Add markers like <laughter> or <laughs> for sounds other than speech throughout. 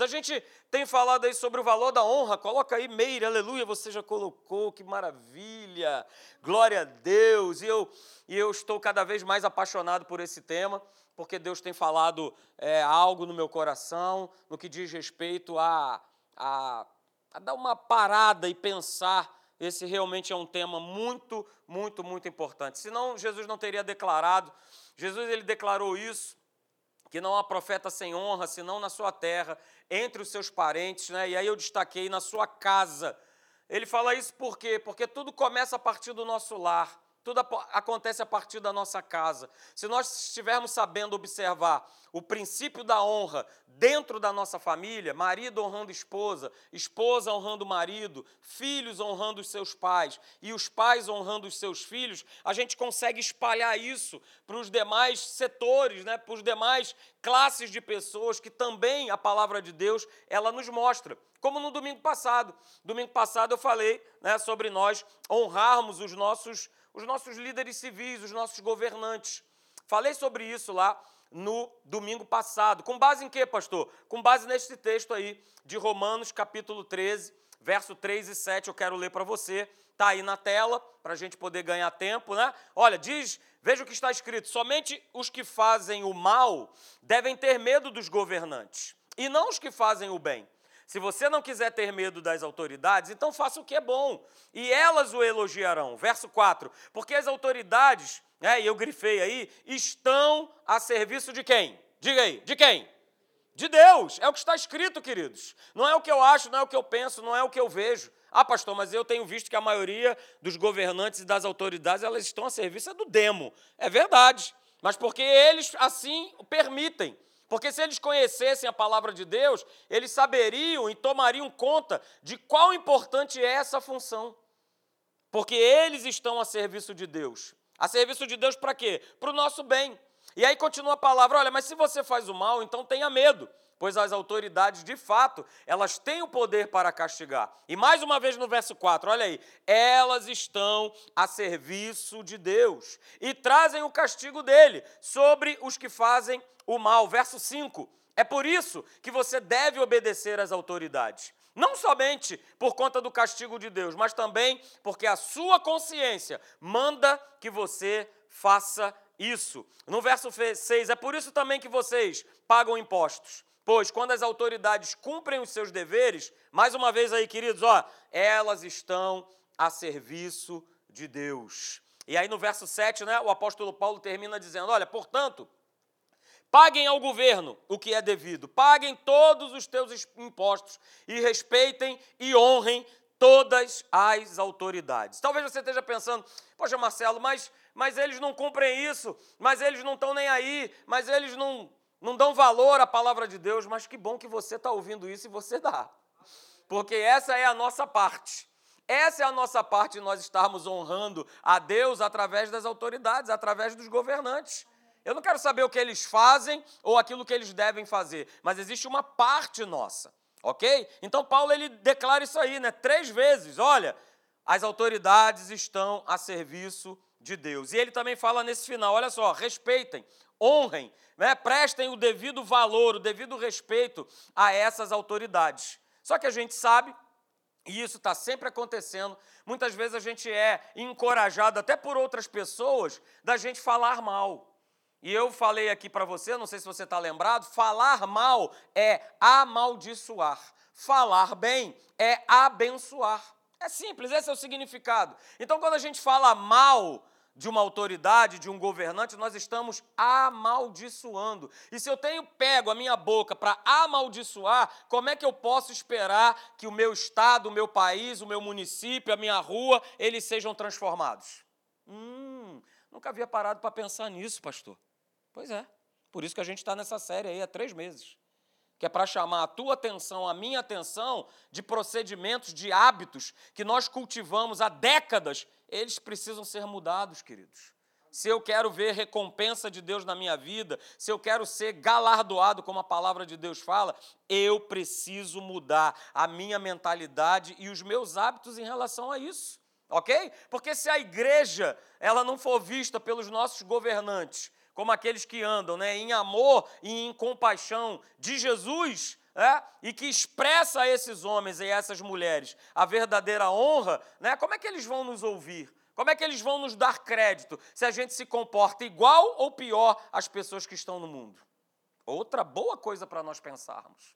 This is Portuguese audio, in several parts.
A gente tem falado aí sobre o valor da honra. Coloca aí, Meire, aleluia, você já colocou, que maravilha. Glória a Deus. E eu, e eu estou cada vez mais apaixonado por esse tema, porque Deus tem falado é, algo no meu coração, no que diz respeito a, a, a dar uma parada e pensar. Esse realmente é um tema muito, muito, muito importante. Senão, Jesus não teria declarado. Jesus ele declarou isso que não há profeta sem honra, senão na sua terra, entre os seus parentes, né? E aí eu destaquei na sua casa. Ele fala isso por quê? Porque tudo começa a partir do nosso lar. Tudo acontece a partir da nossa casa. Se nós estivermos sabendo observar o princípio da honra dentro da nossa família, marido honrando esposa, esposa honrando marido, filhos honrando os seus pais e os pais honrando os seus filhos, a gente consegue espalhar isso para os demais setores, né, para os demais classes de pessoas que também a palavra de Deus ela nos mostra. Como no domingo passado. Domingo passado eu falei né, sobre nós honrarmos os nossos os nossos líderes civis, os nossos governantes. Falei sobre isso lá no domingo passado. Com base em quê, pastor? Com base neste texto aí de Romanos, capítulo 13, verso 3 e 7, eu quero ler para você. Está aí na tela, para a gente poder ganhar tempo, né? Olha, diz, veja o que está escrito: somente os que fazem o mal devem ter medo dos governantes, e não os que fazem o bem. Se você não quiser ter medo das autoridades, então faça o que é bom, e elas o elogiarão. Verso 4: Porque as autoridades, né, e eu grifei aí, estão a serviço de quem? Diga aí, de quem? De Deus, é o que está escrito, queridos. Não é o que eu acho, não é o que eu penso, não é o que eu vejo. Ah, pastor, mas eu tenho visto que a maioria dos governantes e das autoridades elas estão a serviço é do demo. É verdade, mas porque eles assim permitem. Porque se eles conhecessem a palavra de Deus, eles saberiam e tomariam conta de qual importante é essa função. Porque eles estão a serviço de Deus. A serviço de Deus para quê? Para o nosso bem. E aí continua a palavra: olha, mas se você faz o mal, então tenha medo, pois as autoridades, de fato, elas têm o poder para castigar. E mais uma vez no verso 4, olha aí: elas estão a serviço de Deus e trazem o castigo dele sobre os que fazem o mal. Verso 5: é por isso que você deve obedecer às autoridades. Não somente por conta do castigo de Deus, mas também porque a sua consciência manda que você faça isso. No verso 6, é por isso também que vocês pagam impostos. Pois quando as autoridades cumprem os seus deveres, mais uma vez aí, queridos, ó, elas estão a serviço de Deus. E aí no verso 7, né, o apóstolo Paulo termina dizendo: Olha, portanto, Paguem ao governo o que é devido, paguem todos os teus impostos e respeitem e honrem todas as autoridades. Talvez você esteja pensando, poxa, Marcelo, mas, mas eles não cumprem isso, mas eles não estão nem aí, mas eles não, não dão valor à palavra de Deus. Mas que bom que você está ouvindo isso e você dá, porque essa é a nossa parte. Essa é a nossa parte nós estarmos honrando a Deus através das autoridades, através dos governantes. Eu não quero saber o que eles fazem ou aquilo que eles devem fazer, mas existe uma parte nossa, ok? Então Paulo ele declara isso aí, né? Três vezes. Olha, as autoridades estão a serviço de Deus. E ele também fala nesse final: olha só, respeitem, honrem, né? prestem o devido valor, o devido respeito a essas autoridades. Só que a gente sabe e isso está sempre acontecendo. Muitas vezes a gente é encorajado, até por outras pessoas, da gente falar mal. E eu falei aqui para você, não sei se você está lembrado, falar mal é amaldiçoar, falar bem é abençoar. É simples, esse é o significado. Então, quando a gente fala mal de uma autoridade, de um governante, nós estamos amaldiçoando. E se eu tenho pego a minha boca para amaldiçoar, como é que eu posso esperar que o meu estado, o meu país, o meu município, a minha rua, eles sejam transformados? Hum, nunca havia parado para pensar nisso, pastor. Pois é. Por isso que a gente está nessa série aí há três meses. Que é para chamar a tua atenção, a minha atenção, de procedimentos, de hábitos que nós cultivamos há décadas. Eles precisam ser mudados, queridos. Se eu quero ver recompensa de Deus na minha vida, se eu quero ser galardoado, como a palavra de Deus fala, eu preciso mudar a minha mentalidade e os meus hábitos em relação a isso ok? Porque se a igreja ela não for vista pelos nossos governantes como aqueles que andam né, em amor e em compaixão de Jesus, né, e que expressa a esses homens e essas mulheres a verdadeira honra, né, como é que eles vão nos ouvir? Como é que eles vão nos dar crédito se a gente se comporta igual ou pior às pessoas que estão no mundo? Outra boa coisa para nós pensarmos.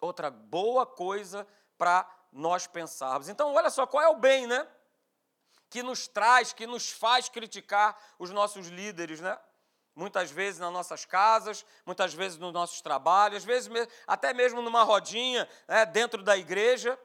Outra boa coisa para nós pensarmos. Então, olha só, qual é o bem, né? Que nos traz, que nos faz criticar os nossos líderes, né? muitas vezes nas nossas casas, muitas vezes nos nossos trabalhos, às vezes até mesmo numa rodinha né, dentro da igreja,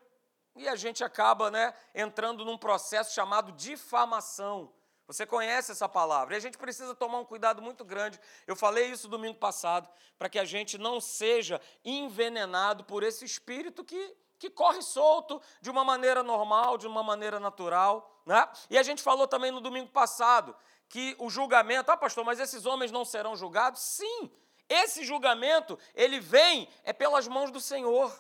e a gente acaba né, entrando num processo chamado difamação. Você conhece essa palavra. E a gente precisa tomar um cuidado muito grande. Eu falei isso domingo passado, para que a gente não seja envenenado por esse espírito que, que corre solto de uma maneira normal, de uma maneira natural. Né? E a gente falou também no domingo passado que o julgamento, ah, pastor, mas esses homens não serão julgados? Sim, esse julgamento, ele vem é pelas mãos do Senhor.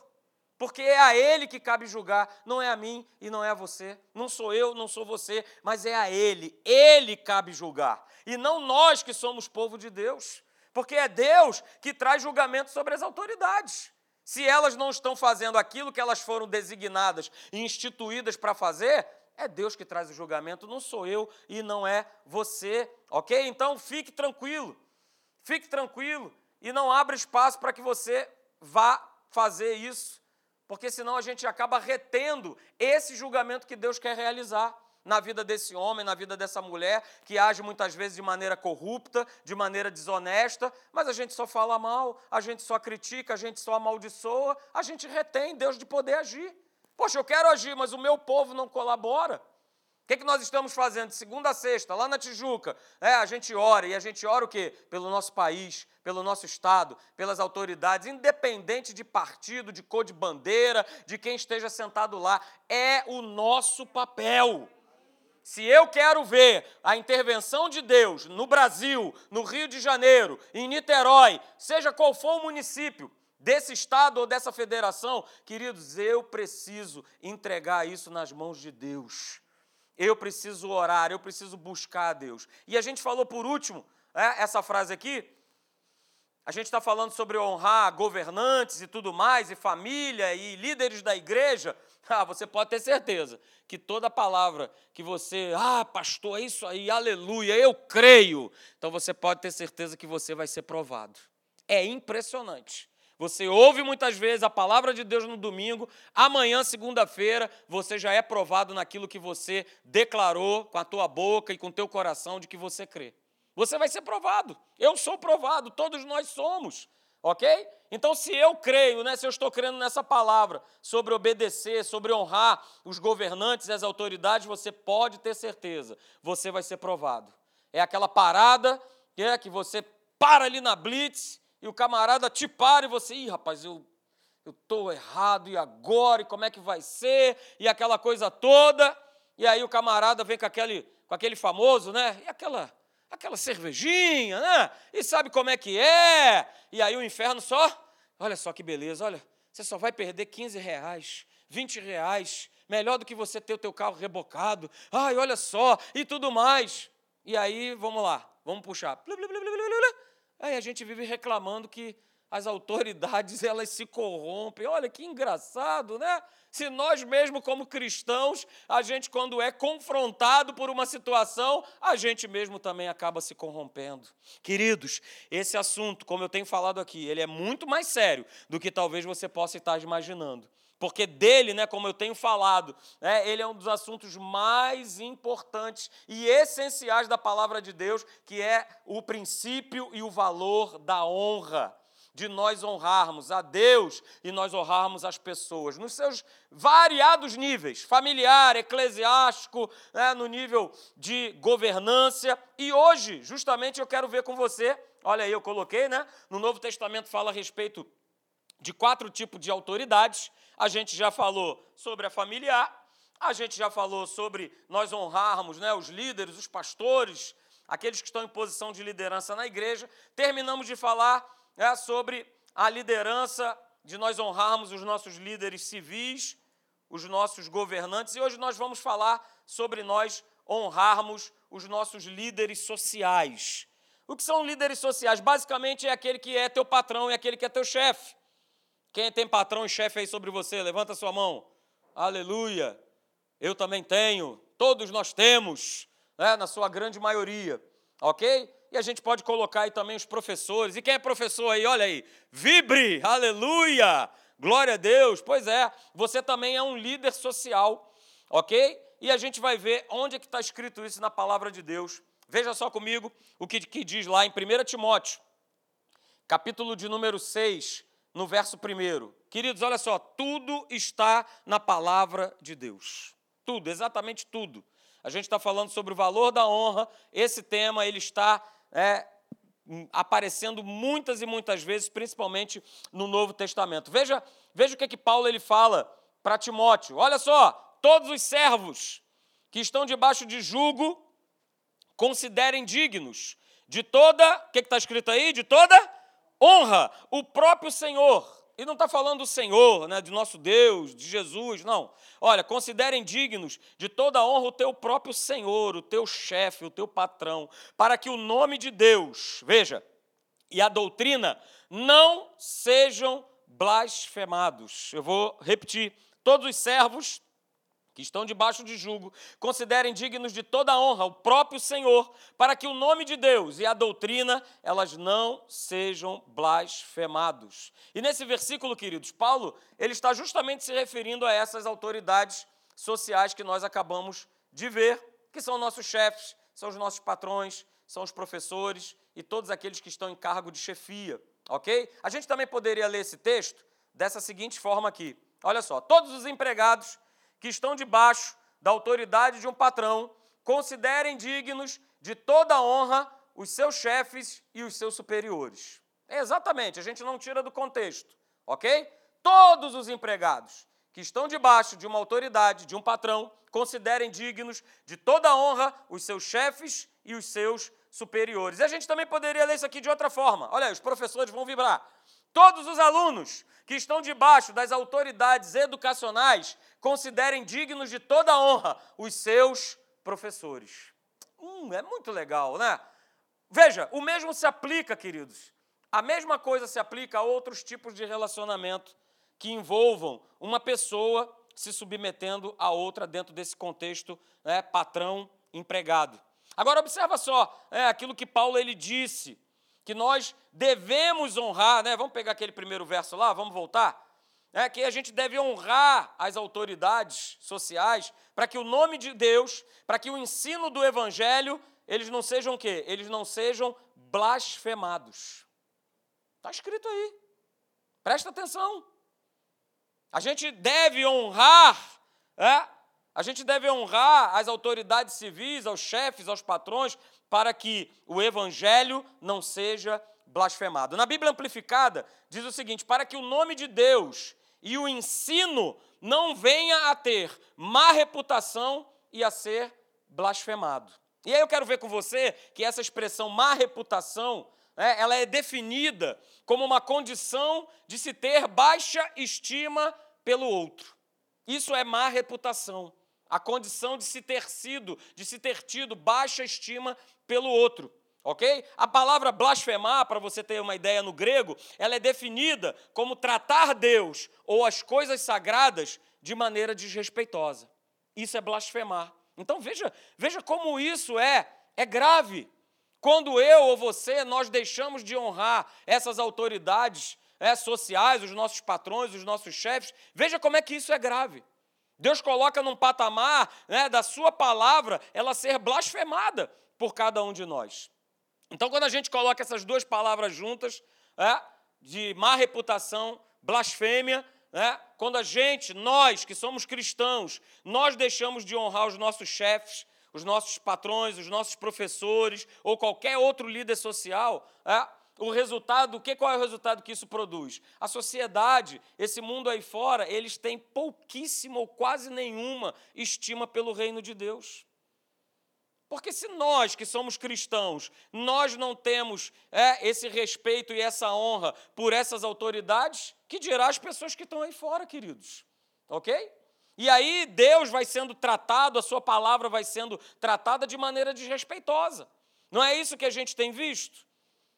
Porque é a Ele que cabe julgar, não é a mim e não é a você. Não sou eu, não sou você, mas é a Ele. Ele cabe julgar. E não nós que somos povo de Deus. Porque é Deus que traz julgamento sobre as autoridades. Se elas não estão fazendo aquilo que elas foram designadas e instituídas para fazer, é Deus que traz o julgamento, não sou eu e não é você, ok? Então fique tranquilo, fique tranquilo e não abra espaço para que você vá fazer isso, porque senão a gente acaba retendo esse julgamento que Deus quer realizar na vida desse homem, na vida dessa mulher, que age muitas vezes de maneira corrupta, de maneira desonesta, mas a gente só fala mal, a gente só critica, a gente só amaldiçoa, a gente retém Deus de poder agir. Poxa, eu quero agir, mas o meu povo não colabora. O que, que nós estamos fazendo? De segunda a sexta, lá na Tijuca, é, a gente ora, e a gente ora o quê? Pelo nosso país, pelo nosso Estado, pelas autoridades, independente de partido, de cor de bandeira, de quem esteja sentado lá. É o nosso papel. Se eu quero ver a intervenção de Deus no Brasil, no Rio de Janeiro, em Niterói, seja qual for o município, desse estado ou dessa federação, queridos, eu preciso entregar isso nas mãos de Deus. Eu preciso orar, eu preciso buscar a Deus. E a gente falou por último, é, essa frase aqui, a gente está falando sobre honrar governantes e tudo mais, e família e líderes da igreja. <laughs> Ah, você pode ter certeza que toda palavra que você, ah, pastor, é isso aí, aleluia, eu creio. Então você pode ter certeza que você vai ser provado. É impressionante. Você ouve muitas vezes a palavra de Deus no domingo, amanhã, segunda-feira, você já é provado naquilo que você declarou com a tua boca e com o teu coração de que você crê. Você vai ser provado. Eu sou provado, todos nós somos. Ok? Então, se eu creio, né, se eu estou crendo nessa palavra sobre obedecer, sobre honrar os governantes e as autoridades, você pode ter certeza, você vai ser provado. É aquela parada é, que você para ali na blitz e o camarada te para e você, ih, rapaz, eu estou errado, e agora? E como é que vai ser? E aquela coisa toda. E aí o camarada vem com aquele, com aquele famoso, né? E aquela, aquela cervejinha, né? E sabe como é que é? E aí o inferno só, olha só que beleza, olha, você só vai perder 15 reais, 20 reais, melhor do que você ter o teu carro rebocado. Ai, olha só, e tudo mais. E aí, vamos lá, vamos puxar. Aí a gente vive reclamando que as autoridades <laughs> elas se corrompem. Olha que engraçado, né? Se nós mesmo como cristãos, a gente quando é confrontado por uma situação, a gente mesmo também acaba se corrompendo. Queridos, esse assunto, como eu tenho falado aqui, ele é muito mais sério do que talvez você possa estar imaginando porque dele, né, como eu tenho falado, né, ele é um dos assuntos mais importantes e essenciais da palavra de Deus, que é o princípio e o valor da honra. De nós honrarmos a Deus e nós honrarmos as pessoas, nos seus variados níveis familiar, eclesiástico, né, no nível de governância. E hoje, justamente, eu quero ver com você, olha aí, eu coloquei, né? No Novo Testamento fala a respeito de quatro tipos de autoridades. A gente já falou sobre a familiar, a gente já falou sobre nós honrarmos né, os líderes, os pastores, aqueles que estão em posição de liderança na igreja. Terminamos de falar né, sobre a liderança, de nós honrarmos os nossos líderes civis, os nossos governantes, e hoje nós vamos falar sobre nós honrarmos os nossos líderes sociais. O que são líderes sociais? Basicamente é aquele que é teu patrão, é aquele que é teu chefe. Quem tem patrão e chefe aí sobre você? Levanta sua mão. Aleluia. Eu também tenho. Todos nós temos, né, na sua grande maioria. Ok? E a gente pode colocar aí também os professores. E quem é professor aí? Olha aí. Vibre! Aleluia! Glória a Deus. Pois é, você também é um líder social. Ok? E a gente vai ver onde é que está escrito isso na palavra de Deus. Veja só comigo o que, que diz lá em 1 Timóteo, capítulo de número 6, no verso 1. Queridos, olha só, tudo está na palavra de Deus. Tudo, exatamente tudo. A gente está falando sobre o valor da honra. Esse tema ele está é, aparecendo muitas e muitas vezes, principalmente no Novo Testamento. Veja, veja o que, é que Paulo ele fala para Timóteo. Olha só, todos os servos que estão debaixo de jugo considerem dignos de toda, o que está escrito aí? De toda honra, o próprio Senhor. E não está falando do Senhor, né, de nosso Deus, de Jesus, não. Olha, considerem dignos de toda honra o teu próprio Senhor, o teu chefe, o teu patrão, para que o nome de Deus, veja, e a doutrina não sejam blasfemados. Eu vou repetir: todos os servos que estão debaixo de jugo, considerem dignos de toda honra o próprio Senhor, para que o nome de Deus e a doutrina, elas não sejam blasfemados. E nesse versículo, queridos, Paulo, ele está justamente se referindo a essas autoridades sociais que nós acabamos de ver, que são nossos chefes, são os nossos patrões, são os professores e todos aqueles que estão em cargo de chefia, ok? A gente também poderia ler esse texto dessa seguinte forma aqui. Olha só, todos os empregados que estão debaixo da autoridade de um patrão, considerem dignos de toda honra os seus chefes e os seus superiores. É exatamente, a gente não tira do contexto, ok? Todos os empregados que estão debaixo de uma autoridade, de um patrão, considerem dignos de toda honra os seus chefes e os seus superiores. E a gente também poderia ler isso aqui de outra forma. Olha os professores vão vibrar. Todos os alunos que estão debaixo das autoridades educacionais considerem dignos de toda honra os seus professores. Hum, é muito legal, né? Veja, o mesmo se aplica, queridos. A mesma coisa se aplica a outros tipos de relacionamento que envolvam uma pessoa se submetendo a outra dentro desse contexto né, patrão-empregado. Agora observa só é, aquilo que Paulo ele disse que nós devemos honrar, né? Vamos pegar aquele primeiro verso lá, vamos voltar? É que a gente deve honrar as autoridades sociais para que o nome de Deus, para que o ensino do evangelho, eles não sejam o quê? Eles não sejam blasfemados. Está escrito aí. Presta atenção. A gente deve honrar, é? A gente deve honrar as autoridades civis, aos chefes, aos patrões, para que o evangelho não seja blasfemado. Na Bíblia Amplificada, diz o seguinte: para que o nome de Deus e o ensino não venha a ter má reputação e a ser blasfemado. E aí eu quero ver com você que essa expressão má reputação, né, ela é definida como uma condição de se ter baixa estima pelo outro. Isso é má reputação a condição de se ter sido, de se ter tido baixa estima pelo outro. Ok? A palavra blasfemar, para você ter uma ideia no grego, ela é definida como tratar Deus ou as coisas sagradas de maneira desrespeitosa. Isso é blasfemar. Então veja, veja como isso é, é grave. Quando eu ou você nós deixamos de honrar essas autoridades é, sociais, os nossos patrões, os nossos chefes, veja como é que isso é grave. Deus coloca num patamar né, da sua palavra ela ser blasfemada por cada um de nós. Então, quando a gente coloca essas duas palavras juntas, é, de má reputação, blasfêmia, é, quando a gente, nós que somos cristãos, nós deixamos de honrar os nossos chefes, os nossos patrões, os nossos professores ou qualquer outro líder social, é, o resultado, que, qual é o resultado que isso produz? A sociedade, esse mundo aí fora, eles têm pouquíssima ou quase nenhuma estima pelo reino de Deus. Porque se nós que somos cristãos, nós não temos é, esse respeito e essa honra por essas autoridades, que dirá as pessoas que estão aí fora, queridos? Ok? E aí Deus vai sendo tratado, a sua palavra vai sendo tratada de maneira desrespeitosa. Não é isso que a gente tem visto?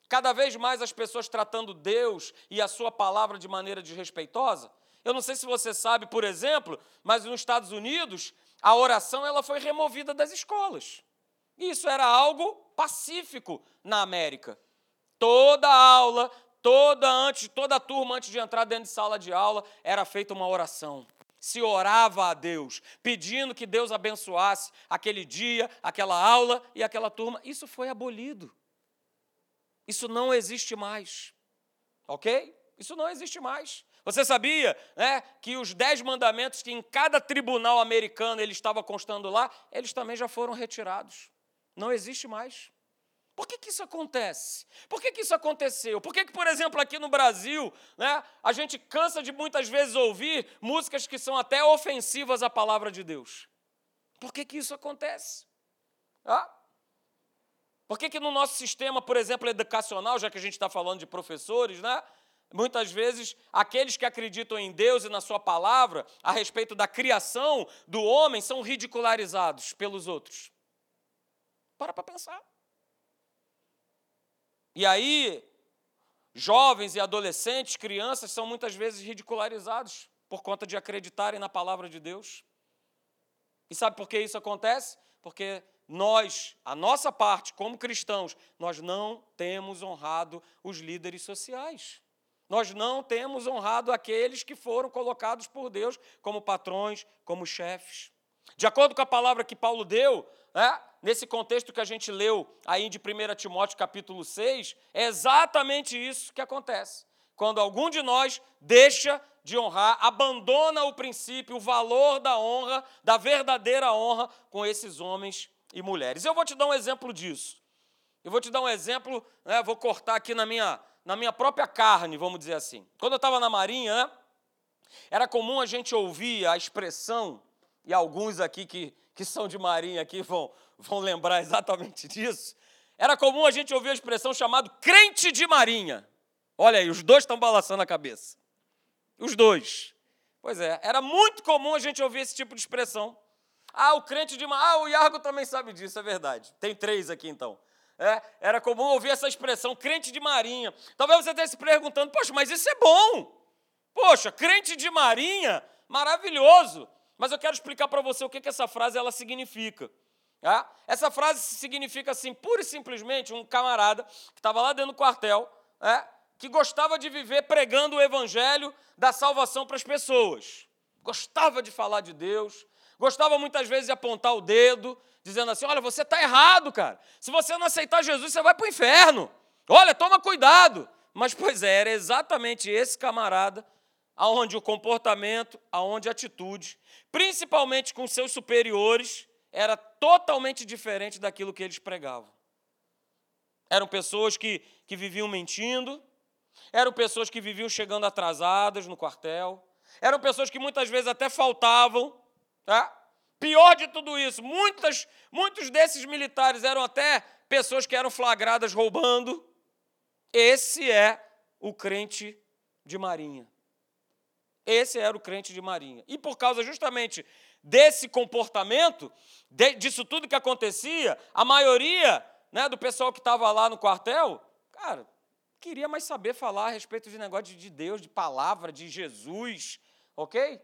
Cada vez mais as pessoas tratando Deus e a sua palavra de maneira desrespeitosa. Eu não sei se você sabe, por exemplo, mas nos Estados Unidos, a oração ela foi removida das escolas. Isso era algo pacífico na América. Toda aula, toda antes, toda turma antes de entrar dentro de sala de aula, era feita uma oração. Se orava a Deus, pedindo que Deus abençoasse aquele dia, aquela aula e aquela turma. Isso foi abolido. Isso não existe mais. Ok? Isso não existe mais. Você sabia né, que os dez mandamentos que em cada tribunal americano ele estava constando lá, eles também já foram retirados. Não existe mais. Por que, que isso acontece? Por que, que isso aconteceu? Por que, que, por exemplo, aqui no Brasil, né, a gente cansa de muitas vezes ouvir músicas que são até ofensivas à palavra de Deus? Por que, que isso acontece? Ah? Por que, que no nosso sistema, por exemplo, educacional, já que a gente está falando de professores, né? Muitas vezes, aqueles que acreditam em Deus e na Sua palavra, a respeito da criação do homem, são ridicularizados pelos outros. Para para pensar. E aí, jovens e adolescentes, crianças, são muitas vezes ridicularizados por conta de acreditarem na palavra de Deus. E sabe por que isso acontece? Porque nós, a nossa parte, como cristãos, nós não temos honrado os líderes sociais. Nós não temos honrado aqueles que foram colocados por Deus como patrões, como chefes. De acordo com a palavra que Paulo deu, né, nesse contexto que a gente leu aí de 1 Timóteo capítulo 6, é exatamente isso que acontece. Quando algum de nós deixa de honrar, abandona o princípio, o valor da honra, da verdadeira honra com esses homens e mulheres. Eu vou te dar um exemplo disso. Eu vou te dar um exemplo, né, vou cortar aqui na minha, na minha própria carne, vamos dizer assim. Quando eu estava na Marinha, né, era comum a gente ouvir a expressão, e alguns aqui que, que são de Marinha aqui vão, vão lembrar exatamente disso. Era comum a gente ouvir a expressão chamada crente de Marinha. Olha aí, os dois estão balançando a cabeça. Os dois. Pois é, era muito comum a gente ouvir esse tipo de expressão. Ah, o crente de. Ah, o Iargo também sabe disso, é verdade. Tem três aqui então. É, era comum ouvir essa expressão, crente de marinha. Talvez você esteja se perguntando, poxa, mas isso é bom. Poxa, crente de marinha, maravilhoso. Mas eu quero explicar para você o que, que essa frase ela significa. É? Essa frase significa assim, pura e simplesmente, um camarada que estava lá dentro do quartel, é? que gostava de viver pregando o evangelho da salvação para as pessoas. Gostava de falar de Deus, gostava muitas vezes de apontar o dedo, dizendo assim: olha, você está errado, cara. Se você não aceitar Jesus, você vai para o inferno. Olha, toma cuidado. Mas, pois é, era exatamente esse camarada aonde o comportamento, aonde a atitude, principalmente com seus superiores, era totalmente diferente daquilo que eles pregavam. Eram pessoas que, que viviam mentindo, eram pessoas que viviam chegando atrasadas no quartel, eram pessoas que muitas vezes até faltavam, tá? Pior de tudo isso, muitas, muitos desses militares eram até pessoas que eram flagradas roubando. Esse é o crente de Marinha. Esse era o crente de Marinha. E por causa justamente desse comportamento, disso tudo que acontecia, a maioria né, do pessoal que estava lá no quartel, cara, queria mais saber falar a respeito de negócio de Deus, de palavra, de Jesus, ok?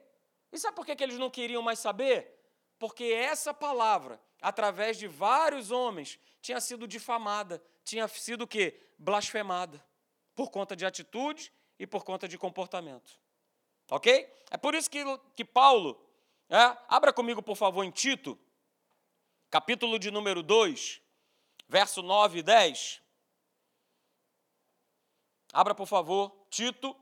E sabe por que, que eles não queriam mais saber? porque essa palavra, através de vários homens, tinha sido difamada, tinha sido o quê? Blasfemada, por conta de atitude e por conta de comportamento. Ok? É por isso que, que Paulo, é, abra comigo, por favor, em Tito, capítulo de número 2, verso 9 e 10. Abra, por favor, Tito,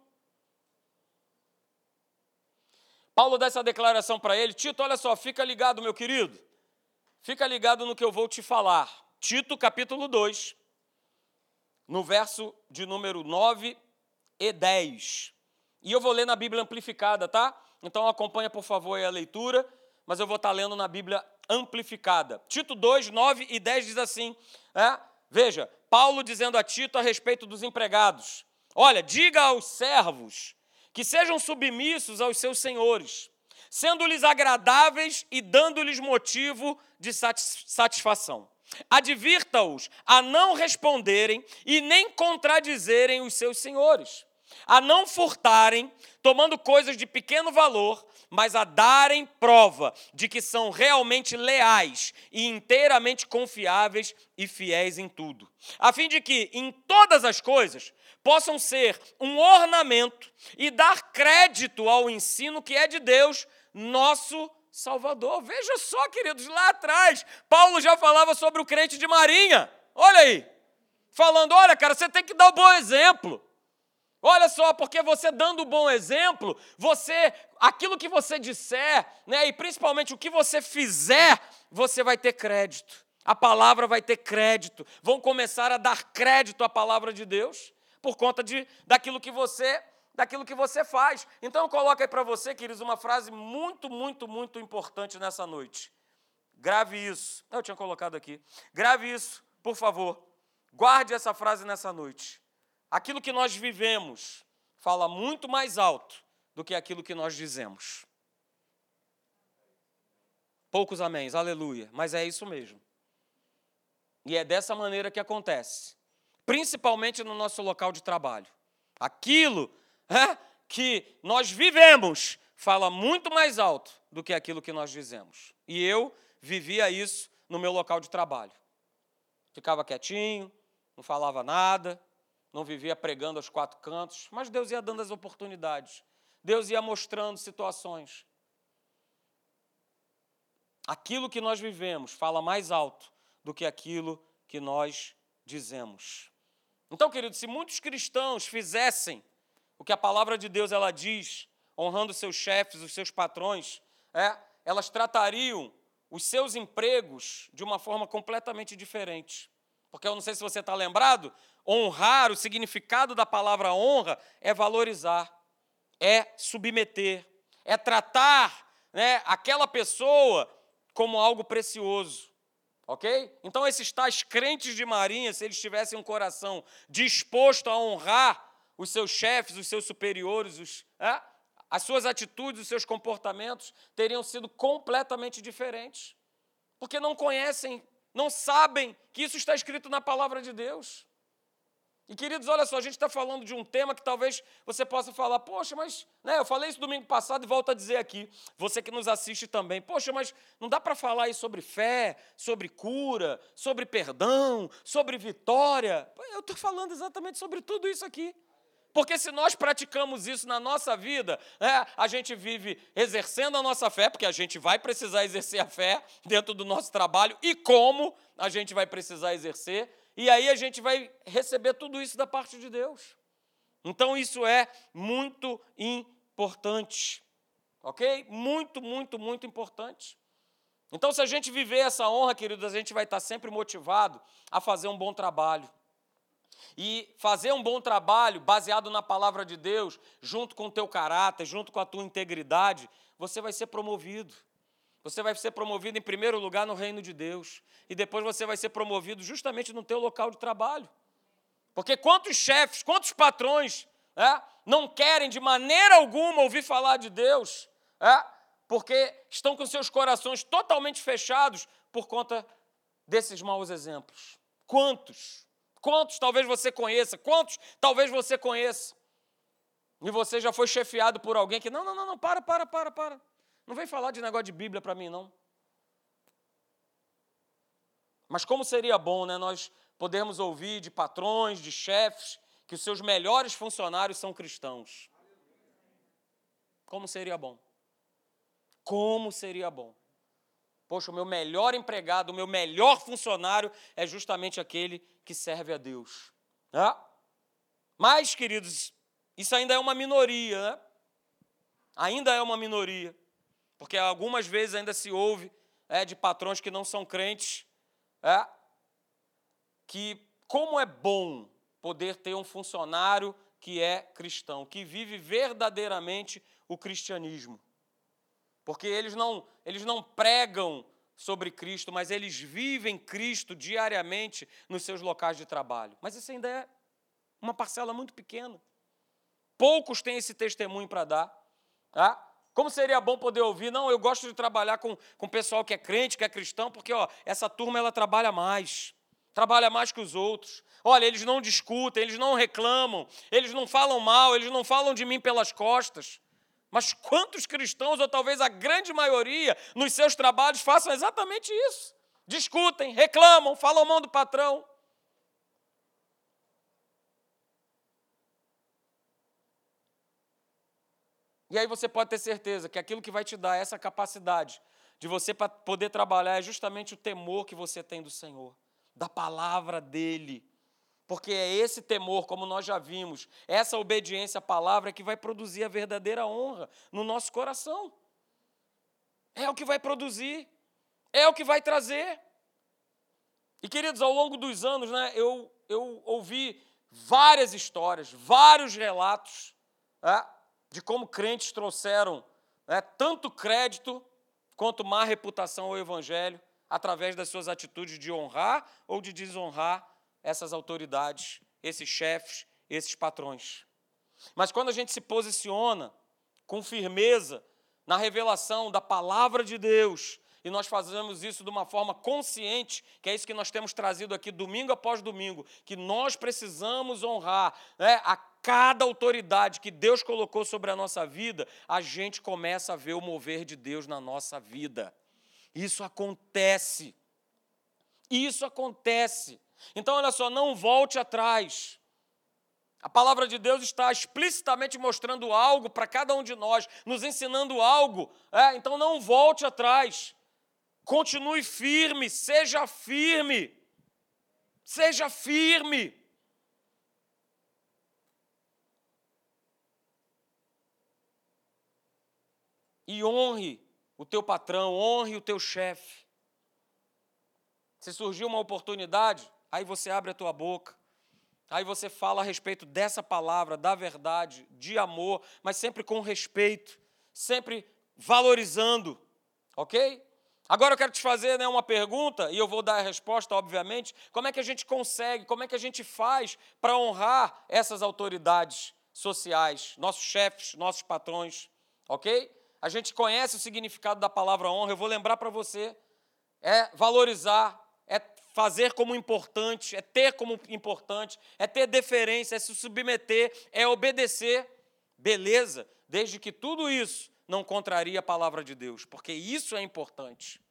Paulo dá essa declaração para ele: Tito, olha só, fica ligado, meu querido. Fica ligado no que eu vou te falar. Tito, capítulo 2, no verso de número 9 e 10. E eu vou ler na Bíblia amplificada, tá? Então acompanha, por favor, a leitura, mas eu vou estar tá lendo na Bíblia amplificada. Tito 2, 9 e 10 diz assim: é? Veja, Paulo dizendo a Tito a respeito dos empregados: Olha, diga aos servos que sejam submissos aos seus senhores, sendo-lhes agradáveis e dando-lhes motivo de satisfação, Advirta-os a não responderem e nem contradizerem os seus senhores, a não furtarem, tomando coisas de pequeno valor, mas a darem prova de que são realmente leais e inteiramente confiáveis e fiéis em tudo, a fim de que, em todas as coisas, possam ser um ornamento e dar crédito ao ensino que é de Deus, nosso Salvador. Veja só, queridos, lá atrás, Paulo já falava sobre o crente de Marinha. Olha aí, falando: olha, cara, você tem que dar o um bom exemplo. Olha só, porque você dando o bom exemplo, você, aquilo que você disser, né, e principalmente o que você fizer, você vai ter crédito. A palavra vai ter crédito. Vão começar a dar crédito à palavra de Deus por conta de daquilo que você daquilo que você faz. Então eu coloco aí para você, queridos, uma frase muito, muito, muito importante nessa noite. Grave isso. Eu tinha colocado aqui. Grave isso, por favor. Guarde essa frase nessa noite. Aquilo que nós vivemos fala muito mais alto do que aquilo que nós dizemos. Poucos améns, aleluia. Mas é isso mesmo. E é dessa maneira que acontece, principalmente no nosso local de trabalho. Aquilo é, que nós vivemos fala muito mais alto do que aquilo que nós dizemos. E eu vivia isso no meu local de trabalho. Ficava quietinho, não falava nada, não vivia pregando aos quatro cantos, mas Deus ia dando as oportunidades, Deus ia mostrando situações. Aquilo que nós vivemos fala mais alto do que aquilo que nós dizemos. Então, querido, se muitos cristãos fizessem o que a palavra de Deus ela diz, honrando seus chefes, os seus patrões, é, elas tratariam os seus empregos de uma forma completamente diferente. Porque eu não sei se você está lembrado, honrar, o significado da palavra honra é valorizar, é submeter, é tratar né, aquela pessoa como algo precioso. Ok? Então, esses tais crentes de marinha, se eles tivessem um coração disposto a honrar os seus chefes, os seus superiores, os, é, as suas atitudes, os seus comportamentos teriam sido completamente diferentes. Porque não conhecem não sabem que isso está escrito na palavra de Deus. E queridos, olha só, a gente está falando de um tema que talvez você possa falar, poxa, mas, né, eu falei isso domingo passado e volto a dizer aqui, você que nos assiste também, poxa, mas não dá para falar aí sobre fé, sobre cura, sobre perdão, sobre vitória. Eu estou falando exatamente sobre tudo isso aqui. Porque se nós praticamos isso na nossa vida, né, a gente vive exercendo a nossa fé, porque a gente vai precisar exercer a fé dentro do nosso trabalho e como a gente vai precisar exercer, e aí a gente vai receber tudo isso da parte de Deus. Então isso é muito importante, ok? Muito, muito, muito importante. Então, se a gente viver essa honra, queridos, a gente vai estar sempre motivado a fazer um bom trabalho e fazer um bom trabalho baseado na palavra de Deus, junto com o teu caráter, junto com a tua integridade, você vai ser promovido. Você vai ser promovido em primeiro lugar no reino de Deus e depois você vai ser promovido justamente no teu local de trabalho. Porque quantos chefes, quantos patrões é, não querem de maneira alguma ouvir falar de Deus, é, porque estão com seus corações totalmente fechados por conta desses maus exemplos. Quantos? Quantos talvez você conheça? Quantos talvez você conheça? E você já foi chefiado por alguém que, não, não, não, não, para, para, para, para. Não vem falar de negócio de Bíblia para mim, não. Mas como seria bom, né, nós podermos ouvir de patrões, de chefes, que os seus melhores funcionários são cristãos. Como seria bom. Como seria bom. Poxa, o meu melhor empregado, o meu melhor funcionário é justamente aquele que serve a Deus. Né? Mas, queridos, isso ainda é uma minoria, né? Ainda é uma minoria. Porque algumas vezes ainda se ouve é, de patrões que não são crentes, é, que como é bom poder ter um funcionário que é cristão, que vive verdadeiramente o cristianismo. Porque eles não, eles não pregam sobre Cristo, mas eles vivem Cristo diariamente nos seus locais de trabalho. Mas isso ainda é uma parcela muito pequena. Poucos têm esse testemunho para dar. Tá? Como seria bom poder ouvir, não, eu gosto de trabalhar com, com pessoal que é crente, que é cristão, porque ó, essa turma ela trabalha mais, trabalha mais que os outros. Olha, eles não discutem, eles não reclamam, eles não falam mal, eles não falam de mim pelas costas. Mas quantos cristãos, ou talvez a grande maioria, nos seus trabalhos façam exatamente isso? Discutem, reclamam, falam mal do patrão. E aí você pode ter certeza que aquilo que vai te dar essa capacidade de você poder trabalhar é justamente o temor que você tem do Senhor, da palavra dele. Porque é esse temor, como nós já vimos, essa obediência à palavra que vai produzir a verdadeira honra no nosso coração. É o que vai produzir, é o que vai trazer. E queridos, ao longo dos anos, né, eu, eu ouvi várias histórias, vários relatos né, de como crentes trouxeram né, tanto crédito quanto má reputação ao Evangelho através das suas atitudes de honrar ou de desonrar essas autoridades, esses chefes, esses patrões. Mas quando a gente se posiciona com firmeza na revelação da palavra de Deus, e nós fazemos isso de uma forma consciente, que é isso que nós temos trazido aqui domingo após domingo, que nós precisamos honrar né, a cada autoridade que Deus colocou sobre a nossa vida, a gente começa a ver o mover de Deus na nossa vida. Isso acontece. Isso acontece. Então, olha só, não volte atrás. A palavra de Deus está explicitamente mostrando algo para cada um de nós, nos ensinando algo. É, então, não volte atrás. Continue firme, seja firme. Seja firme. E honre o teu patrão, honre o teu chefe. Se surgiu uma oportunidade, aí você abre a tua boca, aí você fala a respeito dessa palavra, da verdade, de amor, mas sempre com respeito, sempre valorizando, ok? Agora eu quero te fazer né, uma pergunta, e eu vou dar a resposta, obviamente. Como é que a gente consegue, como é que a gente faz para honrar essas autoridades sociais, nossos chefes, nossos patrões, ok? A gente conhece o significado da palavra honra, eu vou lembrar para você. É valorizar, é fazer como importante, é ter como importante, é ter deferência, é se submeter, é obedecer. Beleza, desde que tudo isso não contraria a palavra de Deus, porque isso é importante.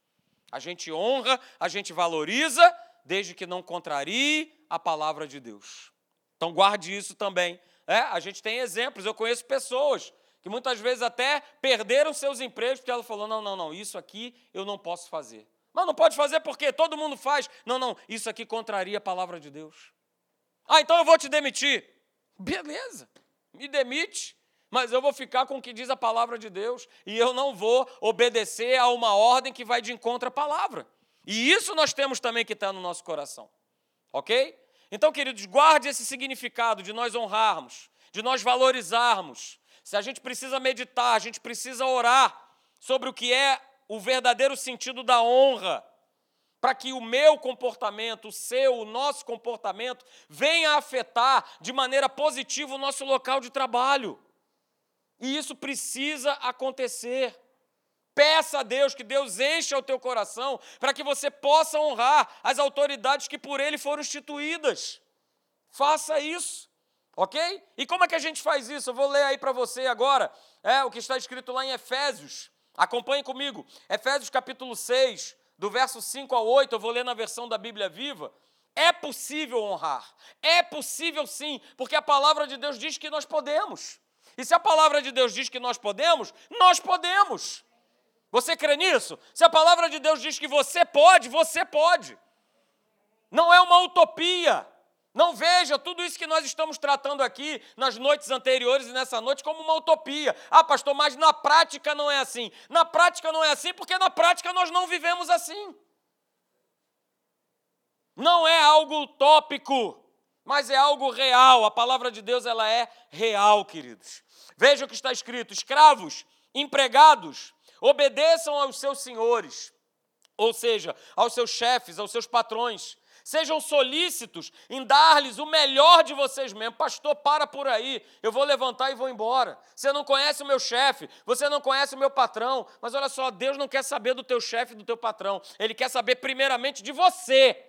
A gente honra, a gente valoriza, desde que não contrarie a palavra de Deus. Então guarde isso também. É, a gente tem exemplos, eu conheço pessoas que muitas vezes até perderam seus empregos porque ela falou: não, não, não, isso aqui eu não posso fazer. Mas não pode fazer porque todo mundo faz. Não, não, isso aqui contraria a palavra de Deus. Ah, então eu vou te demitir. Beleza, me demite, mas eu vou ficar com o que diz a palavra de Deus e eu não vou obedecer a uma ordem que vai de encontro à palavra. E isso nós temos também que estar no nosso coração, ok? Então, queridos, guarde esse significado de nós honrarmos, de nós valorizarmos. Se a gente precisa meditar, a gente precisa orar sobre o que é o verdadeiro sentido da honra, para que o meu comportamento, o seu, o nosso comportamento venha a afetar de maneira positiva o nosso local de trabalho. E isso precisa acontecer. Peça a Deus que Deus encha o teu coração para que você possa honrar as autoridades que por ele foram instituídas. Faça isso, ok? E como é que a gente faz isso? Eu vou ler aí para você agora é, o que está escrito lá em Efésios, Acompanhe comigo. Efésios capítulo 6, do verso 5 ao 8, eu vou ler na versão da Bíblia Viva. É possível honrar. É possível sim, porque a palavra de Deus diz que nós podemos. E se a palavra de Deus diz que nós podemos, nós podemos. Você crê nisso? Se a palavra de Deus diz que você pode, você pode. Não é uma utopia. Não veja tudo isso que nós estamos tratando aqui nas noites anteriores e nessa noite como uma utopia. Ah, pastor, mas na prática não é assim. Na prática não é assim porque na prática nós não vivemos assim. Não é algo utópico, mas é algo real. A palavra de Deus ela é real, queridos. Veja o que está escrito: escravos, empregados, obedeçam aos seus senhores, ou seja, aos seus chefes, aos seus patrões Sejam solícitos em dar-lhes o melhor de vocês mesmos. Pastor, para por aí. Eu vou levantar e vou embora. Você não conhece o meu chefe, você não conhece o meu patrão. Mas olha só, Deus não quer saber do teu chefe e do teu patrão. Ele quer saber primeiramente de você.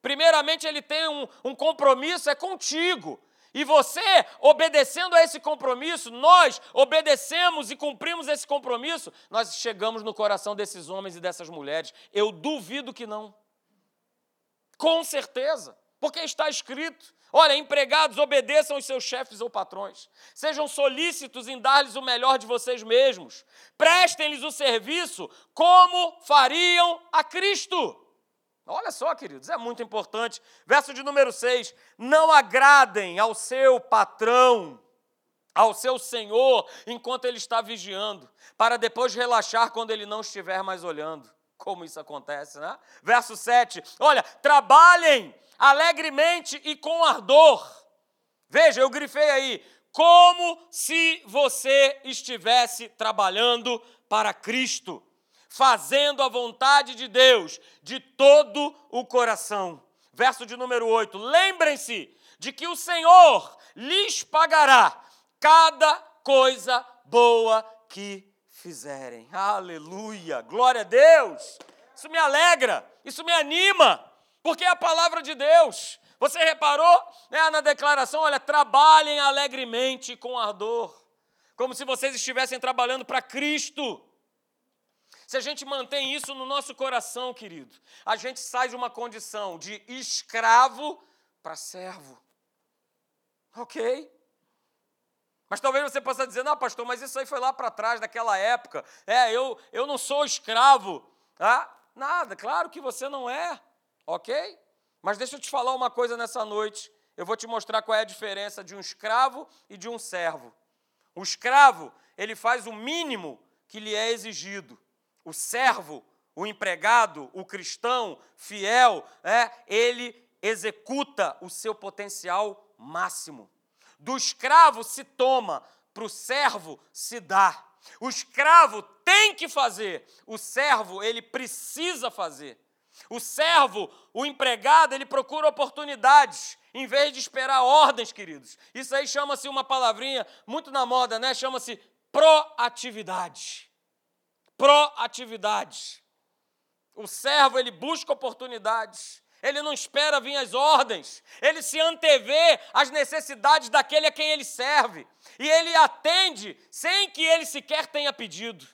Primeiramente, ele tem um, um compromisso, é contigo. E você, obedecendo a esse compromisso, nós obedecemos e cumprimos esse compromisso, nós chegamos no coração desses homens e dessas mulheres. Eu duvido que não. Com certeza, porque está escrito. Olha, empregados, obedeçam os seus chefes ou patrões. Sejam solícitos em dar-lhes o melhor de vocês mesmos. Prestem-lhes o serviço como fariam a Cristo. Olha só, queridos, é muito importante. Verso de número 6: Não agradem ao seu patrão, ao seu senhor, enquanto ele está vigiando, para depois relaxar quando ele não estiver mais olhando. Como isso acontece, né? Verso 7: Olha, trabalhem alegremente e com ardor. Veja, eu grifei aí, como se você estivesse trabalhando para Cristo fazendo a vontade de Deus de todo o coração. Verso de número 8: Lembrem-se de que o Senhor lhes pagará cada coisa boa que fizerem. Aleluia! Glória a Deus! Isso me alegra, isso me anima, porque é a palavra de Deus. Você reparou né, na declaração? Olha, trabalhem alegremente com ardor, como se vocês estivessem trabalhando para Cristo. Se a gente mantém isso no nosso coração, querido, a gente sai de uma condição de escravo para servo. Ok? Mas talvez você possa dizer, não, pastor, mas isso aí foi lá para trás, daquela época. É, eu, eu não sou escravo. Ah, nada, claro que você não é. Ok? Mas deixa eu te falar uma coisa nessa noite. Eu vou te mostrar qual é a diferença de um escravo e de um servo. O escravo, ele faz o mínimo que lhe é exigido o servo, o empregado, o cristão fiel, é, ele executa o seu potencial máximo. Do escravo se toma, para o servo se dá. O escravo tem que fazer, o servo ele precisa fazer. O servo, o empregado, ele procura oportunidades, em vez de esperar ordens, queridos. Isso aí chama-se uma palavrinha muito na moda, né? Chama-se proatividade proatividade. O servo, ele busca oportunidades. Ele não espera vir as ordens, ele se antevê às necessidades daquele a quem ele serve, e ele atende sem que ele sequer tenha pedido.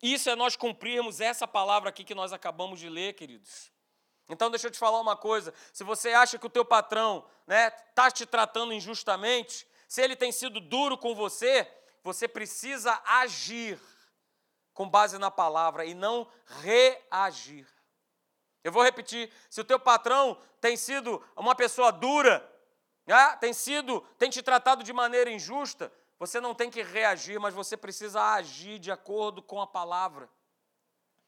Isso é nós cumprirmos essa palavra aqui que nós acabamos de ler, queridos. Então deixa eu te falar uma coisa, se você acha que o teu patrão está né, tá te tratando injustamente, se ele tem sido duro com você, você precisa agir com base na palavra e não reagir. Eu vou repetir: se o teu patrão tem sido uma pessoa dura, né, tem sido, tem te tratado de maneira injusta, você não tem que reagir, mas você precisa agir de acordo com a palavra.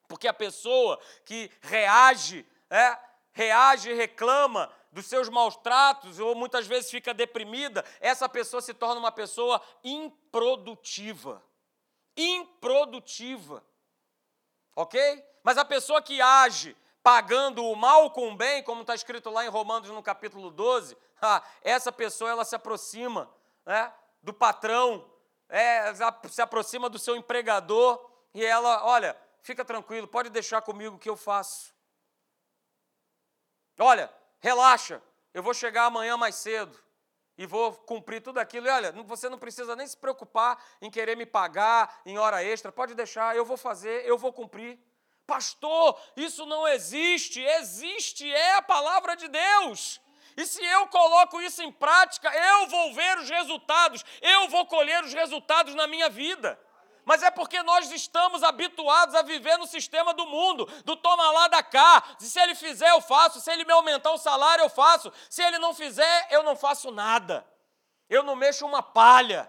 Porque a pessoa que reage, é, reage e reclama dos seus maus tratos, ou muitas vezes fica deprimida, essa pessoa se torna uma pessoa improdutiva improdutiva. Ok? Mas a pessoa que age pagando o mal com o bem, como está escrito lá em Romanos no capítulo 12, ah, essa pessoa ela se aproxima né, do patrão, é, se aproxima do seu empregador e ela, olha, fica tranquilo, pode deixar comigo que eu faço. Olha, relaxa, eu vou chegar amanhã mais cedo e vou cumprir tudo aquilo. E olha, você não precisa nem se preocupar em querer me pagar em hora extra, pode deixar, eu vou fazer, eu vou cumprir. Pastor, isso não existe, existe, é a palavra de Deus. E se eu coloco isso em prática, eu vou ver os resultados, eu vou colher os resultados na minha vida mas é porque nós estamos habituados a viver no sistema do mundo, do toma lá da cá. Se ele fizer, eu faço. Se ele me aumentar o salário, eu faço. Se ele não fizer, eu não faço nada. Eu não mexo uma palha.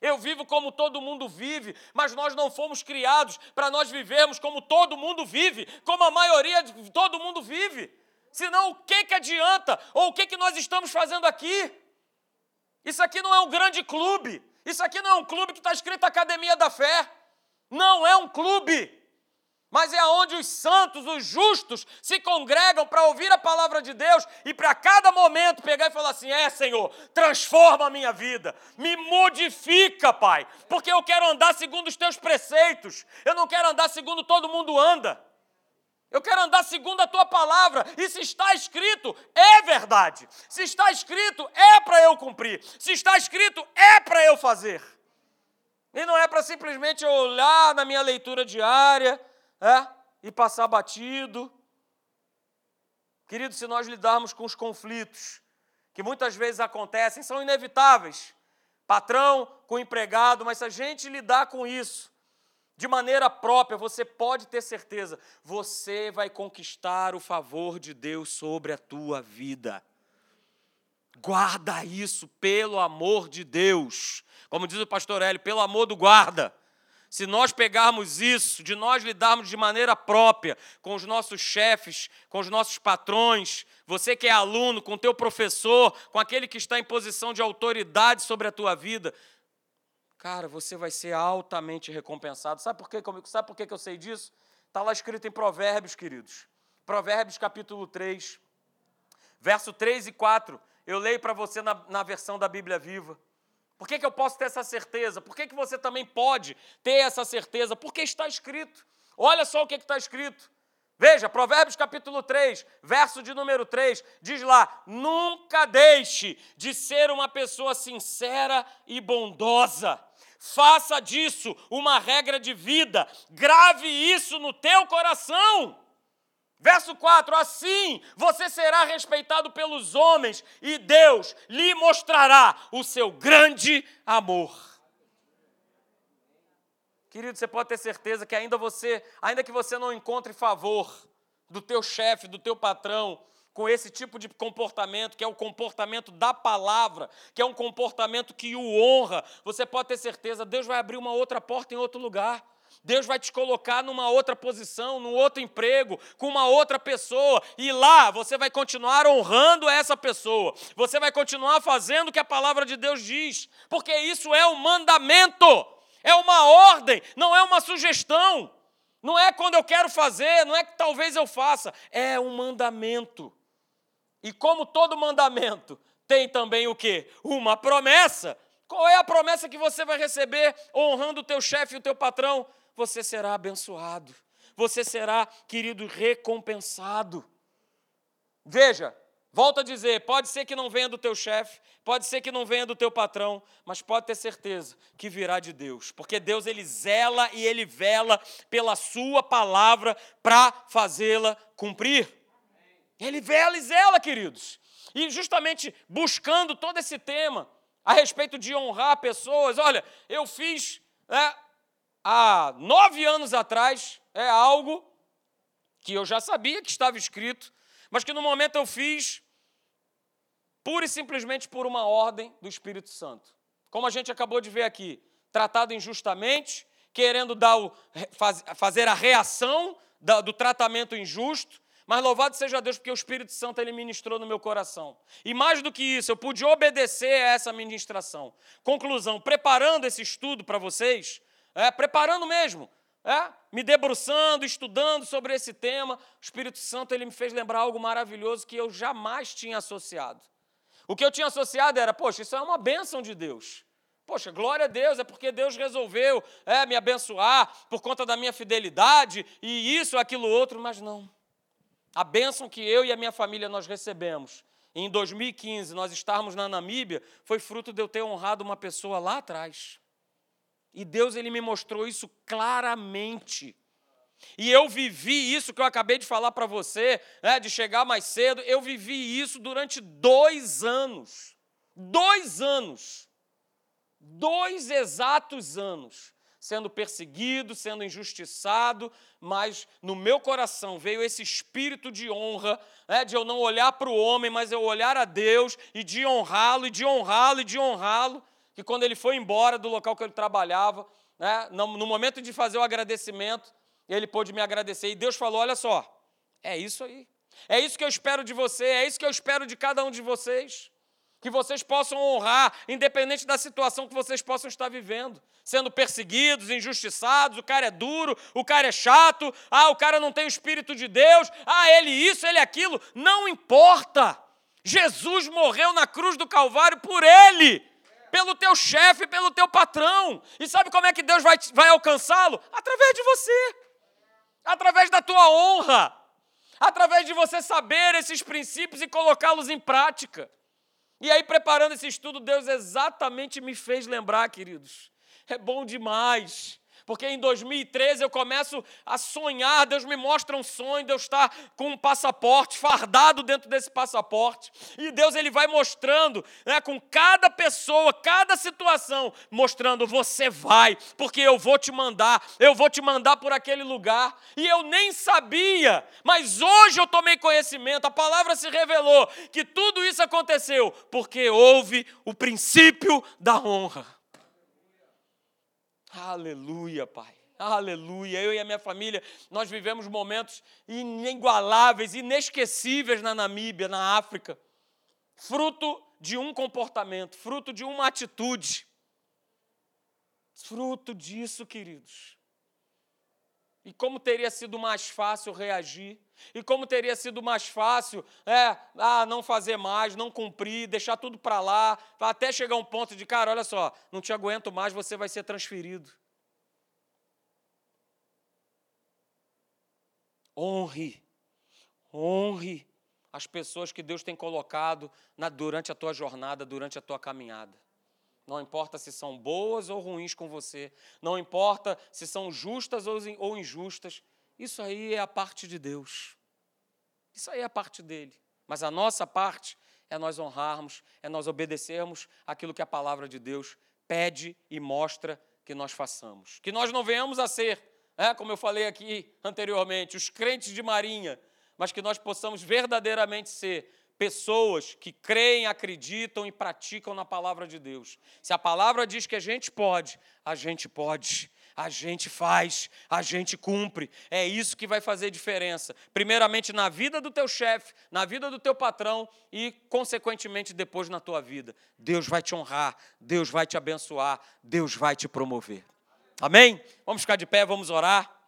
Eu vivo como todo mundo vive, mas nós não fomos criados para nós vivermos como todo mundo vive, como a maioria de todo mundo vive. Senão, o que, que adianta? Ou o que, que nós estamos fazendo aqui? Isso aqui não é um grande clube. Isso aqui não é um clube que está escrito Academia da Fé. Não é um clube. mas é onde os santos, os justos, se congregam para ouvir a palavra de Deus e para cada momento pegar e falar assim: é, Senhor, transforma a minha vida, me modifica, Pai, porque eu quero andar segundo os teus preceitos, eu não quero andar segundo todo mundo anda. Eu quero andar segundo a tua palavra. E se está escrito, é verdade. Se está escrito, é para eu cumprir. Se está escrito, é para eu fazer. E não é para simplesmente olhar na minha leitura diária é, e passar batido. Querido, se nós lidarmos com os conflitos que muitas vezes acontecem, são inevitáveis. Patrão com empregado, mas se a gente lidar com isso de maneira própria, você pode ter certeza, você vai conquistar o favor de Deus sobre a tua vida. Guarda isso pelo amor de Deus. Como diz o pastor Hélio, pelo amor do guarda. Se nós pegarmos isso, de nós lidarmos de maneira própria com os nossos chefes, com os nossos patrões, você que é aluno, com o teu professor, com aquele que está em posição de autoridade sobre a tua vida, cara, você vai ser altamente recompensado. Sabe por quê? Sabe por quê que eu sei disso? Está lá escrito em Provérbios, queridos. Provérbios capítulo 3, verso 3 e 4. Eu leio para você na, na versão da Bíblia Viva. Por que, que eu posso ter essa certeza? Por que, que você também pode ter essa certeza? Porque está escrito. Olha só o que está escrito. Veja, Provérbios capítulo 3, verso de número 3, diz lá: Nunca deixe de ser uma pessoa sincera e bondosa. Faça disso uma regra de vida. Grave isso no teu coração. Verso 4: Assim você será respeitado pelos homens, e Deus lhe mostrará o seu grande amor. Querido, você pode ter certeza que ainda você, ainda que você não encontre favor do teu chefe, do teu patrão, com esse tipo de comportamento, que é o comportamento da palavra, que é um comportamento que o honra, você pode ter certeza, Deus vai abrir uma outra porta em outro lugar. Deus vai te colocar numa outra posição, num outro emprego, com uma outra pessoa, e lá você vai continuar honrando essa pessoa, você vai continuar fazendo o que a palavra de Deus diz, porque isso é um mandamento, é uma ordem, não é uma sugestão, não é quando eu quero fazer, não é que talvez eu faça, é um mandamento. E como todo mandamento tem também o que? Uma promessa. Qual é a promessa que você vai receber honrando o teu chefe e o teu patrão? você será abençoado, você será, querido, recompensado. Veja, volto a dizer: pode ser que não venha do teu chefe, pode ser que não venha do teu patrão, mas pode ter certeza que virá de Deus, porque Deus ele zela e ele vela pela sua palavra para fazê-la cumprir. Ele vela e zela, queridos. E justamente buscando todo esse tema a respeito de honrar pessoas, olha, eu fiz né, há nove anos atrás é algo que eu já sabia que estava escrito, mas que no momento eu fiz pura e simplesmente por uma ordem do Espírito Santo. Como a gente acabou de ver aqui, tratado injustamente, querendo dar o, fazer a reação do tratamento injusto, mas louvado seja Deus porque o Espírito Santo ele ministrou no meu coração. E mais do que isso, eu pude obedecer a essa ministração. Conclusão, preparando esse estudo para vocês, é, preparando mesmo, é, me debruçando, estudando sobre esse tema, o Espírito Santo ele me fez lembrar algo maravilhoso que eu jamais tinha associado. O que eu tinha associado era, poxa, isso é uma bênção de Deus. Poxa, glória a Deus, é porque Deus resolveu é, me abençoar por conta da minha fidelidade e isso, aquilo, outro, mas não. A bênção que eu e a minha família nós recebemos em 2015, nós estarmos na Namíbia, foi fruto de eu ter honrado uma pessoa lá atrás. E Deus ele me mostrou isso claramente. E eu vivi isso que eu acabei de falar para você, né, de chegar mais cedo. Eu vivi isso durante dois anos. Dois anos. Dois exatos anos. Sendo perseguido, sendo injustiçado, mas no meu coração veio esse espírito de honra, né, de eu não olhar para o homem, mas eu olhar a Deus e de honrá-lo, e de honrá-lo, e de honrá-lo que quando ele foi embora do local que ele trabalhava, né, no momento de fazer o agradecimento, ele pôde me agradecer. E Deus falou: Olha só, é isso aí. É isso que eu espero de você, é isso que eu espero de cada um de vocês. Que vocês possam honrar, independente da situação que vocês possam estar vivendo, sendo perseguidos, injustiçados, o cara é duro, o cara é chato, ah, o cara não tem o Espírito de Deus, ah, ele isso, ele aquilo, não importa. Jesus morreu na cruz do Calvário por ele, pelo teu chefe, pelo teu patrão. E sabe como é que Deus vai, vai alcançá-lo? Através de você, através da tua honra, através de você saber esses princípios e colocá-los em prática. E aí, preparando esse estudo, Deus exatamente me fez lembrar, queridos. É bom demais porque em 2013 eu começo a sonhar, Deus me mostra um sonho, Deus está com um passaporte, fardado dentro desse passaporte, e Deus ele vai mostrando, né, com cada pessoa, cada situação, mostrando, você vai, porque eu vou te mandar, eu vou te mandar por aquele lugar, e eu nem sabia, mas hoje eu tomei conhecimento, a palavra se revelou, que tudo isso aconteceu, porque houve o princípio da honra. Aleluia, Pai. Aleluia. Eu e a minha família, nós vivemos momentos inigualáveis, inesquecíveis na Namíbia, na África. Fruto de um comportamento, fruto de uma atitude. Fruto disso, queridos. E como teria sido mais fácil reagir? E como teria sido mais fácil, é, ah, não fazer mais, não cumprir, deixar tudo para lá, até chegar um ponto de, cara, olha só, não te aguento mais, você vai ser transferido. Honre, honre as pessoas que Deus tem colocado na, durante a tua jornada, durante a tua caminhada. Não importa se são boas ou ruins com você, não importa se são justas ou injustas, isso aí é a parte de Deus. Isso aí é a parte dele. Mas a nossa parte é nós honrarmos, é nós obedecermos aquilo que a palavra de Deus pede e mostra que nós façamos. Que nós não venhamos a ser, é, como eu falei aqui anteriormente, os crentes de marinha, mas que nós possamos verdadeiramente ser pessoas que creem, acreditam e praticam na palavra de Deus. Se a palavra diz que a gente pode, a gente pode. A gente faz, a gente cumpre. É isso que vai fazer diferença. Primeiramente na vida do teu chefe, na vida do teu patrão e, consequentemente, depois na tua vida. Deus vai te honrar, Deus vai te abençoar, Deus vai te promover. Amém? Vamos ficar de pé, vamos orar.